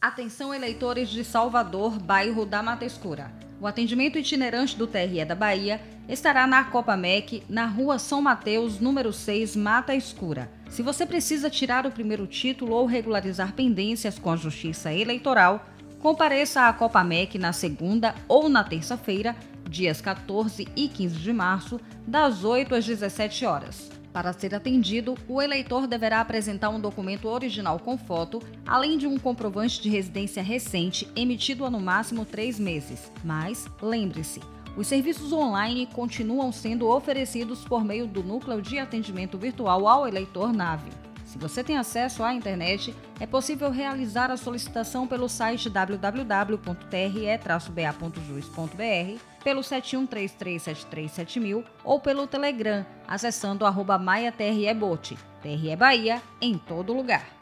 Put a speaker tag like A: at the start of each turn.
A: Atenção eleitores de Salvador, bairro da Mata Escura. O atendimento itinerante do TRE da Bahia estará na Copa MEC, na rua São Mateus, número 6, Mata Escura. Se você precisa tirar o primeiro título ou regularizar pendências com a Justiça Eleitoral, compareça à Copa MEC na segunda ou na terça-feira, dias 14 e 15 de março, das 8 às 17 horas. Para ser atendido, o eleitor deverá apresentar um documento original com foto, além de um comprovante de residência recente emitido há no máximo três meses. Mas, lembre-se, os serviços online continuam sendo oferecidos por meio do Núcleo de Atendimento Virtual ao Eleitor NAVE. Se você tem acesso à internet, é possível realizar a solicitação pelo site www.tre-ba.juiz.br, pelo 7133737000 ou pelo Telegram, acessando arroba MaiaTREBot. TRE Bahia em todo lugar.